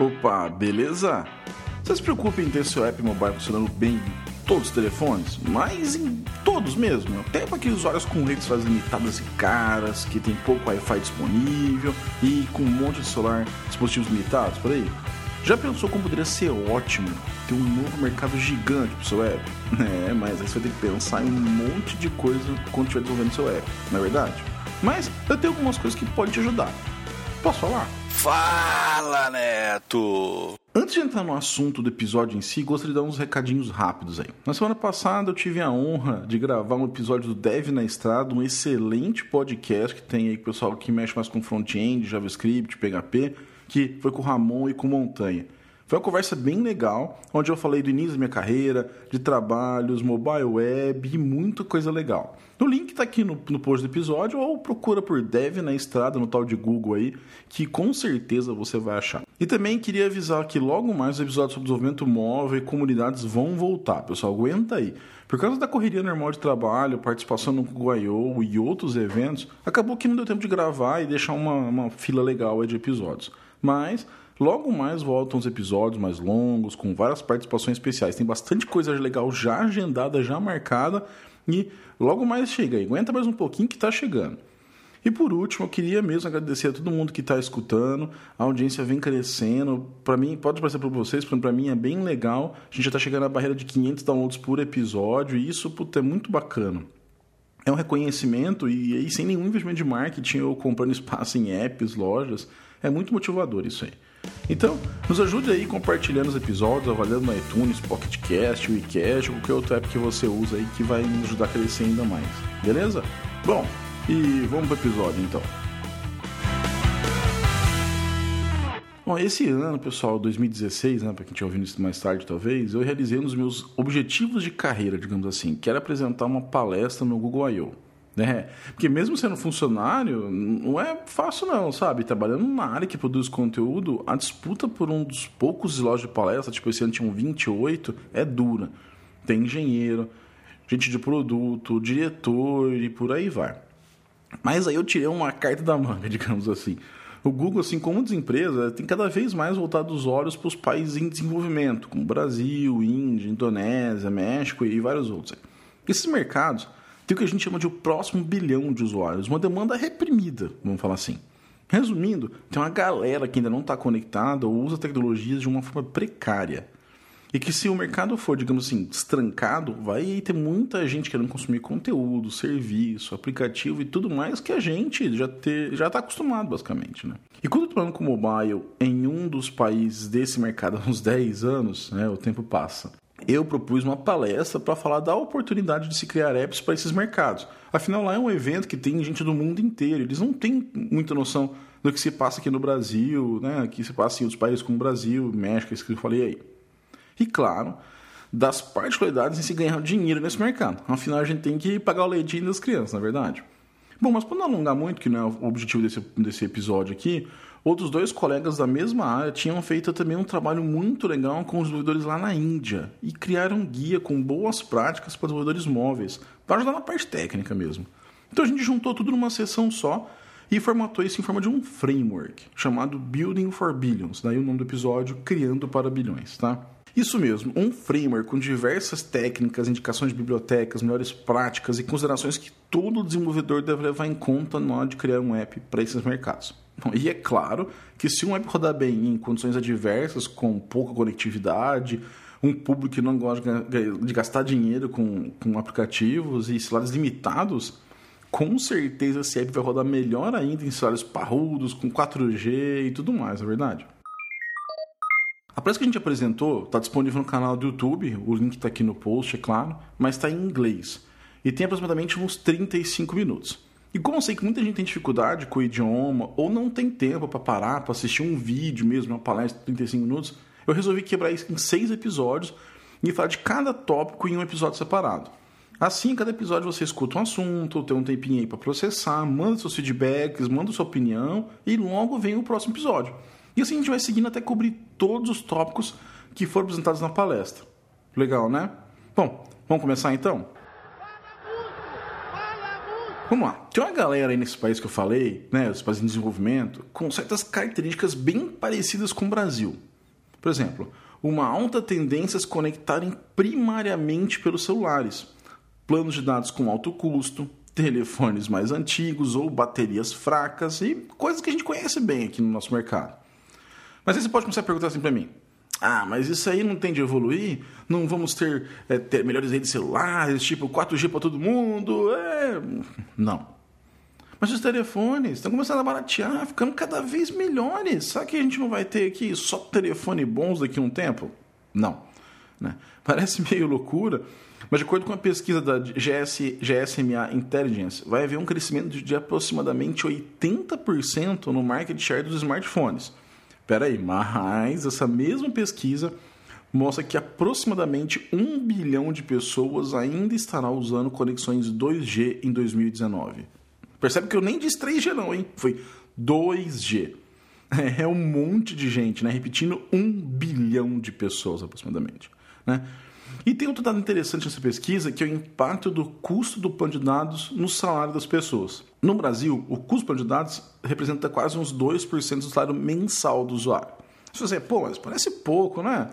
Opa, beleza? Você se preocupa em ter seu app mobile funcionando bem em todos os telefones, mas em todos mesmo. Até para aqueles usuários com redes limitadas e caras, que tem pouco Wi-Fi disponível e com um monte de celular, dispositivos limitados por aí. Já pensou como poderia ser ótimo ter um novo mercado gigante pro seu app? É, mas aí você vai ter que pensar em um monte de coisa quando estiver desenvolvendo seu app, não é verdade? Mas eu tenho algumas coisas que podem te ajudar. Posso falar? Fala, Neto! Antes de entrar no assunto do episódio em si, gostaria de dar uns recadinhos rápidos aí. Na semana passada eu tive a honra de gravar um episódio do Dev na Estrada, um excelente podcast que tem aí o pessoal que mexe mais com front-end, JavaScript, PHP, que foi com o Ramon e com o Montanha. Foi uma conversa bem legal, onde eu falei do início da minha carreira, de trabalhos, mobile web e muita coisa legal. O link está aqui no, no post do episódio ou procura por Dev na Estrada no tal de Google aí, que com certeza você vai achar. E também queria avisar que logo mais os episódios sobre desenvolvimento móvel e comunidades vão voltar, pessoal. Aguenta aí. Por causa da correria normal de trabalho, participação no Google I.O. e outros eventos, acabou que não deu tempo de gravar e deixar uma, uma fila legal de episódios. Mas Logo mais voltam os episódios mais longos, com várias participações especiais. Tem bastante coisa legal já agendada, já marcada. E logo mais chega aí. Aguenta mais um pouquinho que está chegando. E por último, eu queria mesmo agradecer a todo mundo que está escutando. A audiência vem crescendo. Para mim, pode parecer para vocês, para mim é bem legal. A gente já está chegando à barreira de 500 downloads por episódio e isso puta, é muito bacana. É um reconhecimento e aí sem nenhum investimento de marketing ou comprando espaço em apps, lojas. É muito motivador isso aí. Então, nos ajude aí compartilhando os episódios, avaliando no iTunes, Pocket Cast, WeCast, qualquer outro app que você usa aí que vai nos ajudar a crescer ainda mais. Beleza? Bom, e vamos pro episódio então. Bom, esse ano, pessoal, 2016, né, para quem estiver ouvindo isso mais tarde talvez, eu realizei um dos meus objetivos de carreira, digamos assim, que era apresentar uma palestra no Google I.O. Né? Porque mesmo sendo funcionário, não é fácil não, sabe? Trabalhando na área que produz conteúdo, a disputa por um dos poucos slots de palestra, tipo esse ano tinham 28, é dura. Tem engenheiro, gente de produto, diretor e por aí vai. Mas aí eu tirei uma carta da manga, digamos assim. O Google, assim como as empresas, tem cada vez mais voltado os olhos para os países em desenvolvimento, como Brasil, Índia, Indonésia, México e vários outros. Esses mercados tem o que a gente chama de o próximo bilhão de usuários, uma demanda reprimida, vamos falar assim. Resumindo, tem uma galera que ainda não está conectada ou usa tecnologias de uma forma precária. E que se o mercado for, digamos assim, destrancado, vai ter muita gente querendo consumir conteúdo, serviço, aplicativo e tudo mais que a gente já ter, já está acostumado, basicamente. Né? E quando eu estou falando com mobile em um dos países desse mercado há uns 10 anos, né, o tempo passa eu propus uma palestra para falar da oportunidade de se criar apps para esses mercados. Afinal, lá é um evento que tem gente do mundo inteiro. Eles não têm muita noção do que se passa aqui no Brasil, né? que se passa em outros países como o Brasil, México, isso que eu falei aí. E claro, das particularidades em se ganhar dinheiro nesse mercado. Afinal, a gente tem que pagar o leitinho das crianças, na é verdade. Bom, mas para não alongar muito, que não é o objetivo desse, desse episódio aqui, outros dois colegas da mesma área tinham feito também um trabalho muito legal com os desenvolvedores lá na Índia e criaram um guia com boas práticas para desenvolvedores móveis, para ajudar na parte técnica mesmo. Então a gente juntou tudo numa sessão só e formatou isso em forma de um framework chamado Building for Billions, daí o nome do episódio Criando para Bilhões, tá? Isso mesmo, um framework com diversas técnicas, indicações de bibliotecas, melhores práticas e considerações que todo desenvolvedor deve levar em conta na hora de criar um app para esses mercados. E é claro que se um app rodar bem em condições adversas, com pouca conectividade, um público que não gosta de gastar dinheiro com, com aplicativos e celulares limitados, com certeza esse app vai rodar melhor ainda em celulares parrudos, com 4G e tudo mais, é verdade? A palestra que a gente apresentou está disponível no canal do YouTube, o link está aqui no post, é claro, mas está em inglês. E tem aproximadamente uns 35 minutos. E como eu sei que muita gente tem dificuldade com o idioma, ou não tem tempo para parar, para assistir um vídeo mesmo, uma palestra de 35 minutos, eu resolvi quebrar isso em seis episódios e falar de cada tópico em um episódio separado. Assim, cada episódio você escuta um assunto, tem um tempinho aí para processar, manda seus feedbacks, manda sua opinião e logo vem o próximo episódio. E assim a gente vai seguindo até cobrir todos os tópicos que foram apresentados na palestra. Legal, né? Bom, vamos começar então? Fala muito! Fala muito! Vamos lá. Tem uma galera aí nesse país que eu falei, né, os países em desenvolvimento, com certas características bem parecidas com o Brasil. Por exemplo, uma alta tendência a se conectarem primariamente pelos celulares, planos de dados com alto custo, telefones mais antigos ou baterias fracas e coisas que a gente conhece bem aqui no nosso mercado. Mas aí você pode começar a perguntar assim para mim: ah, mas isso aí não tem de evoluir? Não vamos ter, é, ter melhores redes celulares, tipo 4G para todo mundo? É... Não. Mas os telefones estão começando a baratear, ficando cada vez melhores. Será que a gente não vai ter aqui só telefone bons daqui a um tempo? Não. Né? Parece meio loucura, mas de acordo com a pesquisa da GS, GSMA Intelligence, vai haver um crescimento de aproximadamente 80% no market share dos smartphones. Peraí, mas essa mesma pesquisa mostra que aproximadamente 1 bilhão de pessoas ainda estará usando conexões 2G em 2019. Percebe que eu nem disse 3G não, hein? Foi 2G. É um monte de gente, né? Repetindo, 1 bilhão de pessoas aproximadamente. Né? E tem outro dado interessante nessa pesquisa, que é o impacto do custo do plano de dados no salário das pessoas. No Brasil, o custo do plano de dados representa quase uns 2% do salário mensal do usuário. Se você, pô, mas parece pouco, né?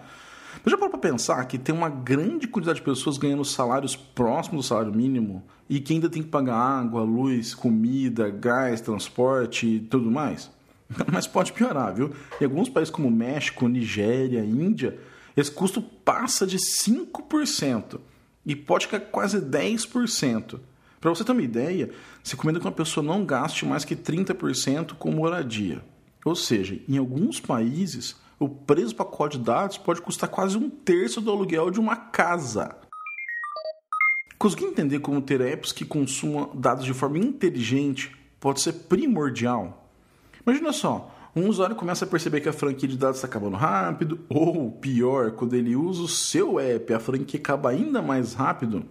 Mas já parou para pensar que tem uma grande quantidade de pessoas ganhando salários próximos do salário mínimo e que ainda tem que pagar água, luz, comida, gás, transporte e tudo mais? Mas pode piorar, viu? Em alguns países como México, Nigéria, Índia, esse custo passa de 5% e pode ficar quase 10%. Para você ter uma ideia, se recomenda que uma pessoa não gaste mais que 30% com moradia. Ou seja, em alguns países, o preço do pacote de dados pode custar quase um terço do aluguel de uma casa. Conseguir entender como ter apps que consumam dados de forma inteligente pode ser primordial? Imagina só, um usuário começa a perceber que a franquia de dados está acabando rápido, ou pior, quando ele usa o seu app, a franquia acaba ainda mais rápido. O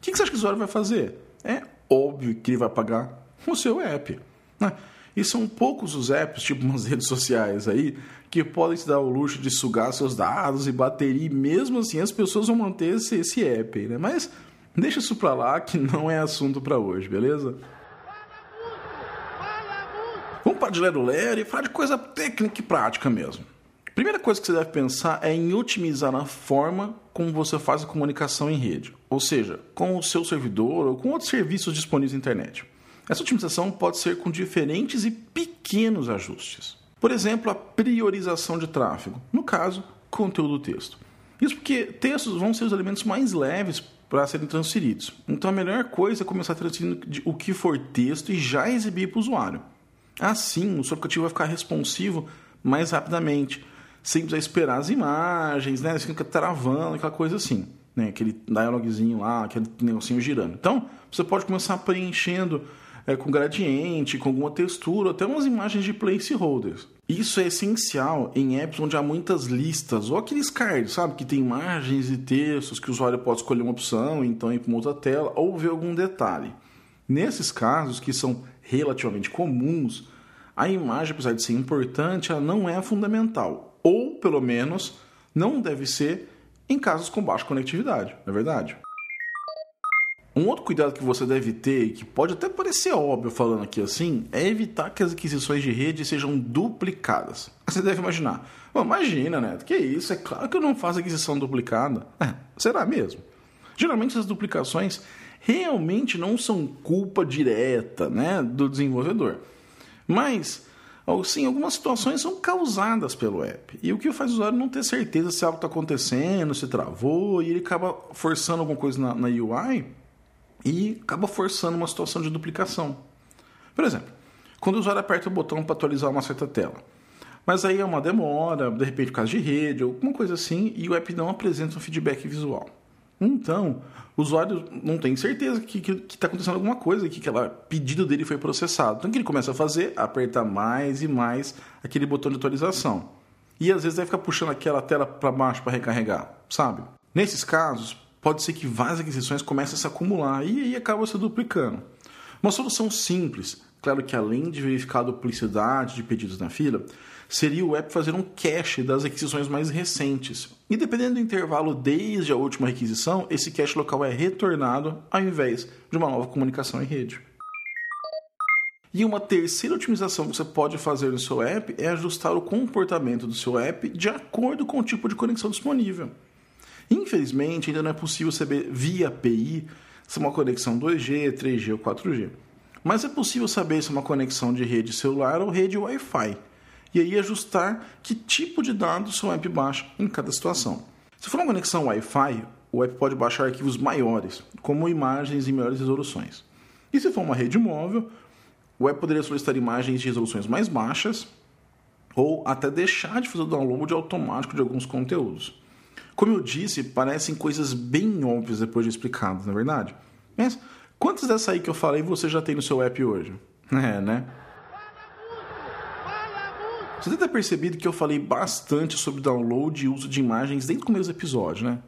que você acha que o usuário vai fazer? É óbvio que ele vai pagar o seu app. Né? E são poucos os apps, tipo umas redes sociais aí, que podem te dar o luxo de sugar seus dados e bateria, e mesmo assim as pessoas vão manter esse, esse app. Né? Mas deixa isso pra lá que não é assunto para hoje, beleza? Vamos para de lero-lero e falar de coisa técnica e prática mesmo. Primeira coisa que você deve pensar é em otimizar a forma como você faz a comunicação em rede, ou seja, com o seu servidor ou com outros serviços disponíveis na internet. Essa otimização pode ser com diferentes e pequenos ajustes. Por exemplo, a priorização de tráfego, no caso, conteúdo texto. Isso porque textos vão ser os elementos mais leves para serem transferidos. Então a melhor coisa é começar transferindo o que for texto e já exibir para o usuário. Assim, o seu aplicativo vai ficar responsivo mais rapidamente, sem precisar esperar as imagens, né? Você fica travando, aquela coisa assim, né? Aquele dialogzinho lá, aquele negocinho girando. Então, você pode começar preenchendo é, com gradiente, com alguma textura, até umas imagens de placeholders. Isso é essencial em apps onde há muitas listas, ou aqueles cards, sabe? Que tem imagens e textos que o usuário pode escolher uma opção, então ir para uma outra tela, ou ver algum detalhe. Nesses casos, que são relativamente comuns, a imagem, apesar de ser importante, ela não é fundamental. Ou, pelo menos, não deve ser em casos com baixa conectividade, não é verdade? Um outro cuidado que você deve ter, que pode até parecer óbvio falando aqui assim, é evitar que as aquisições de rede sejam duplicadas. Você deve imaginar, imagina, né? Que isso? É claro que eu não faço aquisição duplicada. É, será mesmo? Geralmente essas duplicações realmente não são culpa direta né, do desenvolvedor. Mas, sim, algumas situações são causadas pelo app. E o que faz o usuário não ter certeza se algo está acontecendo, se travou, e ele acaba forçando alguma coisa na, na UI e acaba forçando uma situação de duplicação. Por exemplo, quando o usuário aperta o botão para atualizar uma certa tela. Mas aí é uma demora, de repente por causa de rede, alguma coisa assim, e o app não apresenta um feedback visual. Então, o usuário não tem certeza que está acontecendo alguma coisa, que aquele pedido dele foi processado. Então, o que ele começa a fazer? Apertar mais e mais aquele botão de atualização. E às vezes vai ficar puxando aquela tela para baixo para recarregar, sabe? Nesses casos, pode ser que várias aquisições comecem a se acumular e aí acaba se duplicando. Uma solução simples, claro que além de verificar a duplicidade de pedidos na fila, seria o app fazer um cache das aquisições mais recentes. E dependendo do intervalo desde a última requisição, esse cache local é retornado ao invés de uma nova comunicação em rede. E uma terceira otimização que você pode fazer no seu app é ajustar o comportamento do seu app de acordo com o tipo de conexão disponível. Infelizmente, ainda não é possível saber via API se é uma conexão 2G, 3G ou 4G. Mas é possível saber se é uma conexão de rede celular ou rede Wi-Fi. E aí ajustar que tipo de dados seu app baixa em cada situação. Se for uma conexão Wi-Fi, o app pode baixar arquivos maiores, como imagens em melhores resoluções. E se for uma rede móvel, o app poderia solicitar imagens de resoluções mais baixas ou até deixar de fazer o download automático de alguns conteúdos. Como eu disse, parecem coisas bem óbvias depois de explicadas, na é verdade? Mas quantas dessas aí que eu falei você já tem no seu app hoje? É, né? Você deve ter percebido que eu falei bastante sobre download e uso de imagens desde o começo do episódio, né?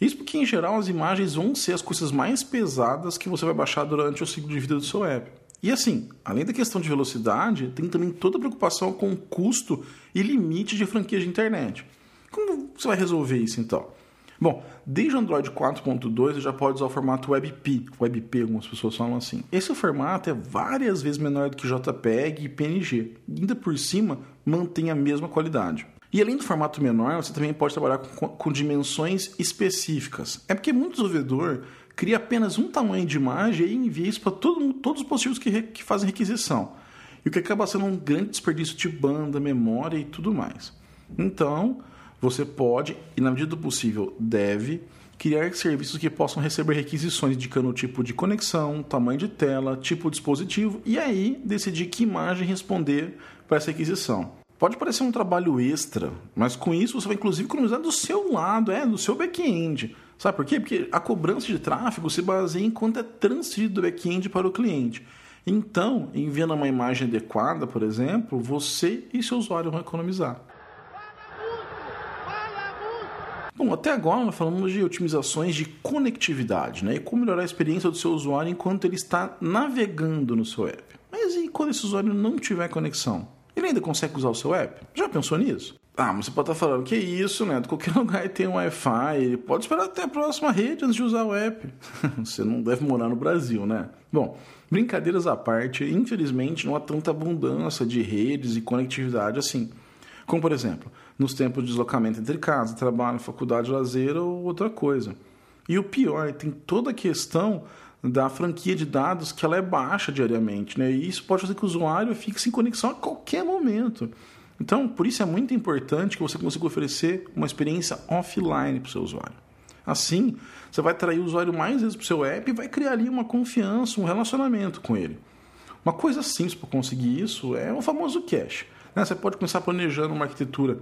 Isso porque, em geral, as imagens vão ser as coisas mais pesadas que você vai baixar durante o ciclo de vida do seu app. E assim, além da questão de velocidade, tem também toda a preocupação com o custo e limite de franquia de internet. Como você vai resolver isso então? Bom, desde o Android 4.2 você já pode usar o formato WebP, WebP algumas pessoas falam assim. Esse formato é várias vezes menor do que JPEG e PNG, e ainda por cima mantém a mesma qualidade. E além do formato menor, você também pode trabalhar com, com dimensões específicas. É porque muito desenvolvedor cria apenas um tamanho de imagem e envia isso para todo, todos os dispositivos que, que fazem requisição. E o que acaba sendo um grande desperdício de banda, memória e tudo mais. Então, você pode, e na medida do possível deve, criar serviços que possam receber requisições indicando o tipo de conexão, tamanho de tela, tipo de dispositivo e aí decidir que imagem responder para essa requisição. Pode parecer um trabalho extra, mas com isso você vai inclusive economizar do seu lado, é, do seu back-end. Sabe por quê? Porque a cobrança de tráfego se baseia em quanto é transferido do back-end para o cliente. Então, enviando uma imagem adequada, por exemplo, você e seu usuário vão economizar. Bom, até agora falamos de otimizações de conectividade, né? E como melhorar a experiência do seu usuário enquanto ele está navegando no seu app. Mas e quando esse usuário não tiver conexão? Ele ainda consegue usar o seu app? Já pensou nisso? Ah, mas você pode estar falando que é isso, né? De qualquer lugar tem um Wi-Fi, ele pode esperar até a próxima rede antes de usar o app. você não deve morar no Brasil, né? Bom, brincadeiras à parte, infelizmente não há tanta abundância de redes e conectividade assim. Como, por exemplo, nos tempos de deslocamento entre casa, trabalho, faculdade, lazer ou outra coisa. E o pior, tem toda a questão da franquia de dados que ela é baixa diariamente, né? E isso pode fazer que o usuário fique sem conexão a qualquer momento. Então, por isso é muito importante que você consiga oferecer uma experiência offline para o seu usuário. Assim, você vai atrair o usuário mais vezes para o seu app e vai criar ali uma confiança, um relacionamento com ele. Uma coisa simples para conseguir isso é o famoso cache. Né? Você pode começar planejando uma arquitetura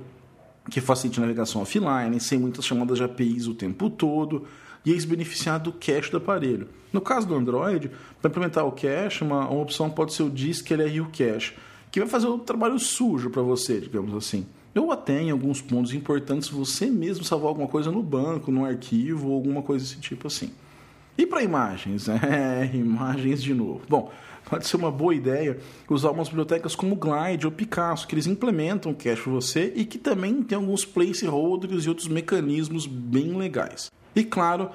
que facilite navegação offline, sem muitas chamadas de APIs o tempo todo, e eles beneficiar do cache do aparelho. No caso do Android, para implementar o cache, uma, uma opção pode ser o Disk LRU Cache, que vai fazer o trabalho sujo para você, digamos assim. Ou até em alguns pontos importantes você mesmo salvar alguma coisa no banco, no arquivo ou alguma coisa desse tipo assim. E para imagens? É, imagens de novo. Bom, pode ser uma boa ideia usar umas bibliotecas como Glide ou Picasso, que eles implementam cache para você e que também tem alguns placeholders e outros mecanismos bem legais. E claro,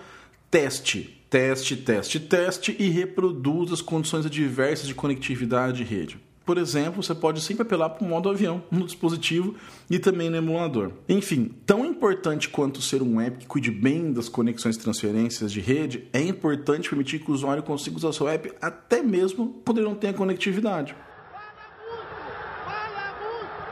teste, teste, teste, teste e reproduza as condições adversas de conectividade de rede. Por exemplo, você pode sempre apelar para o modo avião no dispositivo e também no emulador. Enfim, tão importante quanto ser um app que cuide bem das conexões e transferências de rede, é importante permitir que o usuário consiga usar seu app até mesmo quando ele não tenha conectividade.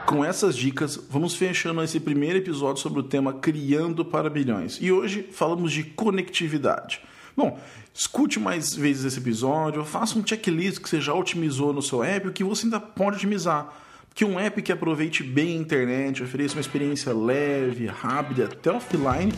Com essas dicas, vamos fechando esse primeiro episódio sobre o tema Criando para Bilhões. E hoje falamos de conectividade. Bom, escute mais vezes esse episódio, faça um checklist que você já otimizou no seu app, o que você ainda pode otimizar. Que um app que aproveite bem a internet, ofereça uma experiência leve, rápida, até offline,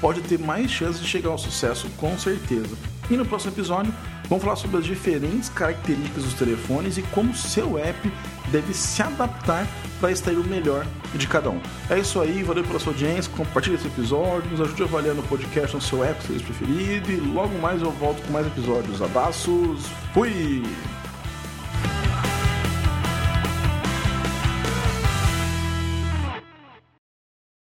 pode ter mais chances de chegar ao sucesso, com certeza. E no próximo episódio, vamos falar sobre as diferentes características dos telefones e como seu app deve se adaptar para extrair o melhor de cada um. É isso aí, valeu pela sua audiência, compartilhe esse episódio, nos ajude a avaliar no podcast no seu app se preferido e logo mais eu volto com mais episódios. Abraços, fui!